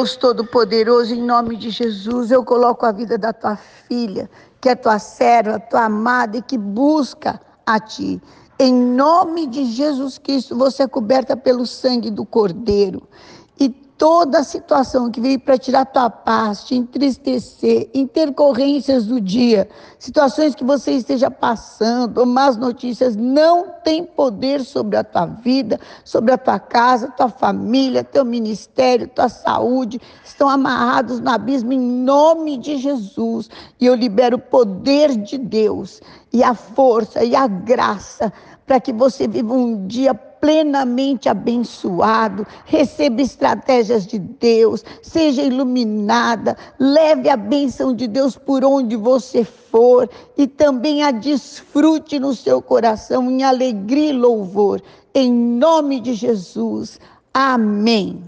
Deus Todo-Poderoso, em nome de Jesus, eu coloco a vida da tua filha, que é tua serva, tua amada e que busca a ti. Em nome de Jesus Cristo, você é coberta pelo sangue do Cordeiro toda situação que veio para tirar tua paz, te entristecer, intercorrências do dia, situações que você esteja passando, más notícias, não tem poder sobre a tua vida, sobre a tua casa, tua família, teu ministério, tua saúde, estão amarrados no abismo em nome de Jesus. E eu libero o poder de Deus e a força e a graça para que você viva um dia plenamente abençoado, receba estratégias de Deus, seja iluminada, leve a bênção de Deus por onde você for e também a desfrute no seu coração em alegria e louvor. Em nome de Jesus. Amém.